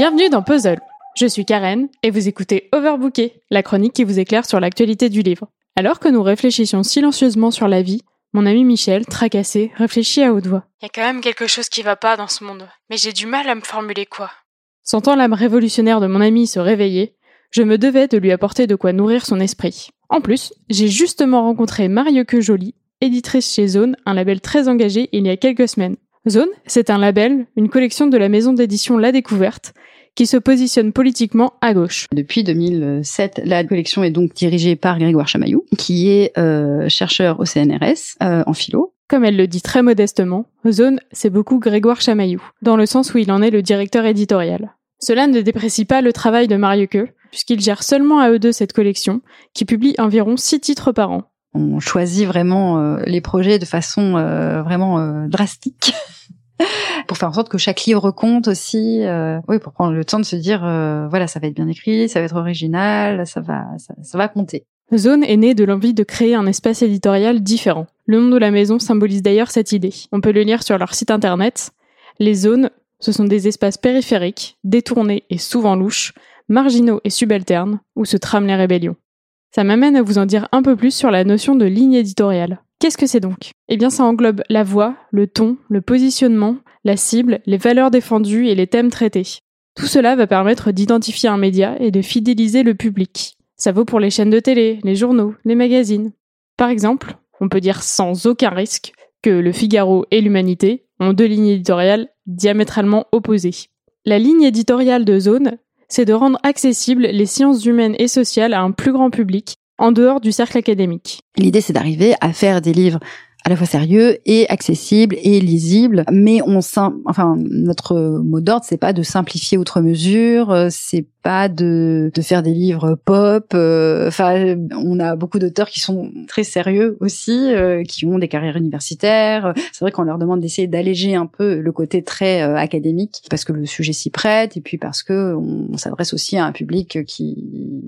Bienvenue dans Puzzle. Je suis Karen et vous écoutez Overbooké, la chronique qui vous éclaire sur l'actualité du livre. Alors que nous réfléchissions silencieusement sur la vie, mon ami Michel, tracassé, réfléchit à haute voix. Il y a quand même quelque chose qui va pas dans ce monde, mais j'ai du mal à me formuler quoi. Sentant l'âme révolutionnaire de mon ami se réveiller, je me devais de lui apporter de quoi nourrir son esprit. En plus, j'ai justement rencontré Marie Que Jolie, éditrice chez Zone, un label très engagé il y a quelques semaines. Zone, c'est un label, une collection de la maison d'édition La Découverte, qui se positionne politiquement à gauche. Depuis 2007, la collection est donc dirigée par Grégoire Chamaillou, qui est euh, chercheur au CNRS euh, en philo. Comme elle le dit très modestement, Zone, c'est beaucoup Grégoire Chamaillou, dans le sens où il en est le directeur éditorial. Cela ne déprécie pas le travail de Mario Queux, puisqu'il gère seulement à eux deux cette collection, qui publie environ six titres par an. On choisit vraiment euh, les projets de façon euh, vraiment euh, drastique. pour faire en sorte que chaque livre compte aussi, oui, pour prendre le temps de se dire, voilà, ça va être bien écrit, ça va être original, ça va, ça, ça va compter. Zone est né de l'envie de créer un espace éditorial différent. Le nom de la maison symbolise d'ailleurs cette idée. On peut le lire sur leur site internet. Les zones, ce sont des espaces périphériques, détournés et souvent louches, marginaux et subalternes, où se trament les rébellions. Ça m'amène à vous en dire un peu plus sur la notion de ligne éditoriale. Qu'est-ce que c'est donc? Eh bien ça englobe la voix, le ton, le positionnement, la cible, les valeurs défendues et les thèmes traités. Tout cela va permettre d'identifier un média et de fidéliser le public. Ça vaut pour les chaînes de télé, les journaux, les magazines. Par exemple, on peut dire sans aucun risque que Le Figaro et l'Humanité ont deux lignes éditoriales diamétralement opposées. La ligne éditoriale de Zone, c'est de rendre accessibles les sciences humaines et sociales à un plus grand public, en dehors du cercle académique. L'idée, c'est d'arriver à faire des livres à la fois sérieux et accessible et lisible. Mais on enfin notre mot d'ordre c'est pas de simplifier outre mesure euh, c'est pas de, de faire des livres pop euh, enfin on a beaucoup d'auteurs qui sont très sérieux aussi euh, qui ont des carrières universitaires. C'est vrai qu'on leur demande d'essayer d'alléger un peu le côté très académique parce que le sujet s'y prête et puis parce que on s'adresse aussi à un public qui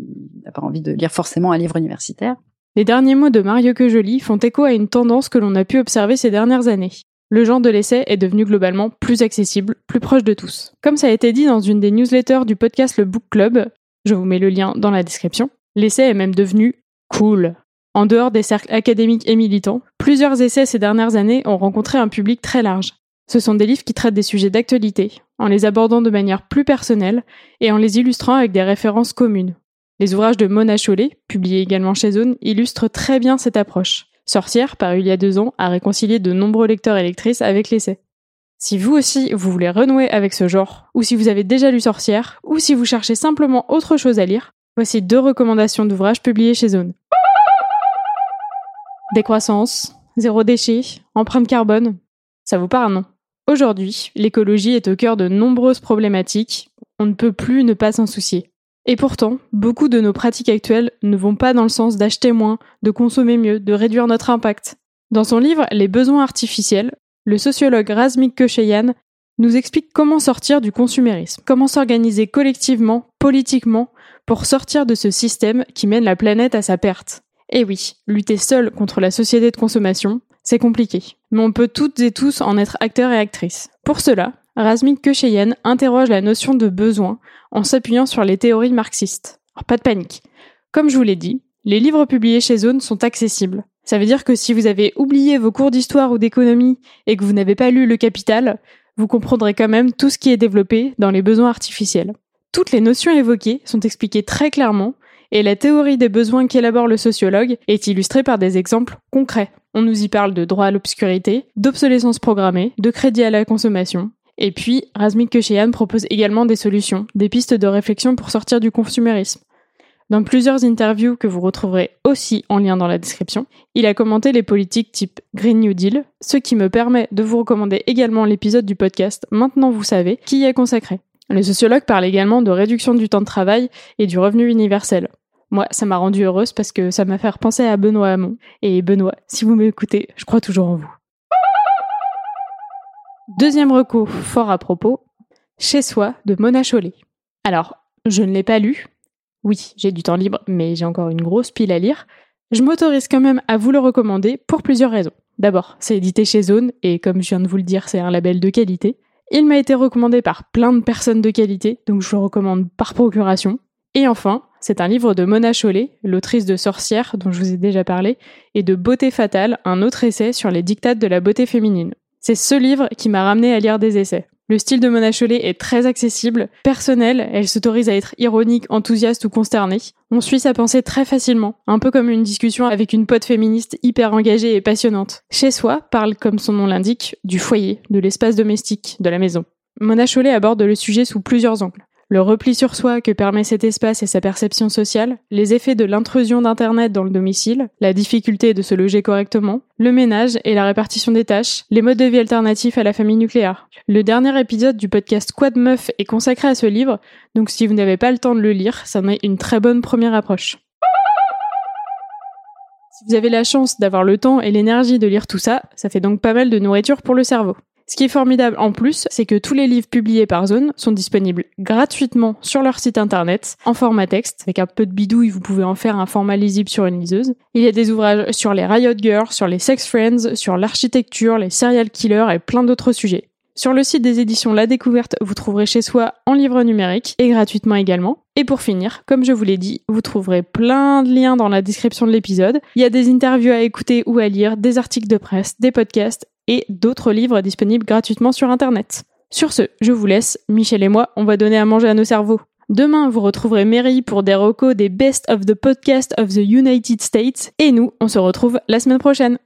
n'a pas envie de lire forcément un livre universitaire les derniers mots de Mario Quejoli font écho à une tendance que l'on a pu observer ces dernières années. Le genre de l'essai est devenu globalement plus accessible, plus proche de tous. Comme ça a été dit dans une des newsletters du podcast Le Book Club, je vous mets le lien dans la description, l'essai est même devenu cool. En dehors des cercles académiques et militants, plusieurs essais ces dernières années ont rencontré un public très large. Ce sont des livres qui traitent des sujets d'actualité, en les abordant de manière plus personnelle et en les illustrant avec des références communes. Les ouvrages de Mona Chollet, publiés également chez Zone, illustrent très bien cette approche. Sorcière, paru il y a deux ans, a réconcilié de nombreux lecteurs et lectrices avec l'essai. Si vous aussi, vous voulez renouer avec ce genre, ou si vous avez déjà lu Sorcière, ou si vous cherchez simplement autre chose à lire, voici deux recommandations d'ouvrages publiés chez Zone. Décroissance, zéro déchet, empreinte carbone. Ça vous parle, non? Aujourd'hui, l'écologie est au cœur de nombreuses problématiques. On ne peut plus ne pas s'en soucier. Et pourtant, beaucoup de nos pratiques actuelles ne vont pas dans le sens d'acheter moins, de consommer mieux, de réduire notre impact. Dans son livre Les besoins artificiels, le sociologue Razmik Kocheyan nous explique comment sortir du consumérisme, comment s'organiser collectivement, politiquement, pour sortir de ce système qui mène la planète à sa perte. Et oui, lutter seul contre la société de consommation, c'est compliqué. Mais on peut toutes et tous en être acteurs et actrices. Pour cela, Razmik Kocheyan interroge la notion de besoin en s'appuyant sur les théories marxistes. Alors, pas de panique. Comme je vous l'ai dit, les livres publiés chez Zone sont accessibles. Ça veut dire que si vous avez oublié vos cours d'histoire ou d'économie et que vous n'avez pas lu Le Capital, vous comprendrez quand même tout ce qui est développé dans les besoins artificiels. Toutes les notions évoquées sont expliquées très clairement et la théorie des besoins qu'élabore le sociologue est illustrée par des exemples concrets. On nous y parle de droit à l'obscurité, d'obsolescence programmée, de crédit à la consommation, et puis, Razmik Kesheyan propose également des solutions, des pistes de réflexion pour sortir du consumérisme. Dans plusieurs interviews que vous retrouverez aussi en lien dans la description, il a commenté les politiques type Green New Deal, ce qui me permet de vous recommander également l'épisode du podcast Maintenant vous savez qui y est consacré. Le sociologue parle également de réduction du temps de travail et du revenu universel. Moi, ça m'a rendue heureuse parce que ça m'a fait penser à Benoît Hamon. Et Benoît, si vous m'écoutez, je crois toujours en vous. Deuxième recours fort à propos, Chez soi de Mona Chollet. Alors, je ne l'ai pas lu. Oui, j'ai du temps libre, mais j'ai encore une grosse pile à lire. Je m'autorise quand même à vous le recommander pour plusieurs raisons. D'abord, c'est édité chez Zone, et comme je viens de vous le dire, c'est un label de qualité. Il m'a été recommandé par plein de personnes de qualité, donc je le recommande par procuration. Et enfin, c'est un livre de Mona Chollet, l'autrice de Sorcière, dont je vous ai déjà parlé, et de Beauté fatale, un autre essai sur les dictates de la beauté féminine. C'est ce livre qui m'a ramené à lire des essais. Le style de Mona Chollet est très accessible, personnel, elle s'autorise à être ironique, enthousiaste ou consternée. On suit sa pensée très facilement, un peu comme une discussion avec une pote féministe hyper engagée et passionnante. Chez soi parle, comme son nom l'indique, du foyer, de l'espace domestique, de la maison. Mona Chollet aborde le sujet sous plusieurs angles le repli sur soi que permet cet espace et sa perception sociale, les effets de l'intrusion d'Internet dans le domicile, la difficulté de se loger correctement, le ménage et la répartition des tâches, les modes de vie alternatifs à la famille nucléaire. Le dernier épisode du podcast Quad Meuf est consacré à ce livre, donc si vous n'avez pas le temps de le lire, ça en est une très bonne première approche. Si vous avez la chance d'avoir le temps et l'énergie de lire tout ça, ça fait donc pas mal de nourriture pour le cerveau. Ce qui est formidable en plus, c'est que tous les livres publiés par Zone sont disponibles gratuitement sur leur site internet en format texte. Avec un peu de bidouille, vous pouvez en faire un format lisible sur une liseuse. Il y a des ouvrages sur les Riot Girls, sur les Sex Friends, sur l'architecture, les serial killers et plein d'autres sujets. Sur le site des éditions La Découverte, vous trouverez chez soi en livre numérique et gratuitement également. Et pour finir, comme je vous l'ai dit, vous trouverez plein de liens dans la description de l'épisode. Il y a des interviews à écouter ou à lire, des articles de presse, des podcasts et d'autres livres disponibles gratuitement sur Internet. Sur ce, je vous laisse, Michel et moi, on va donner à manger à nos cerveaux. Demain, vous retrouverez Mary pour des recos des Best of the Podcast of the United States, et nous, on se retrouve la semaine prochaine.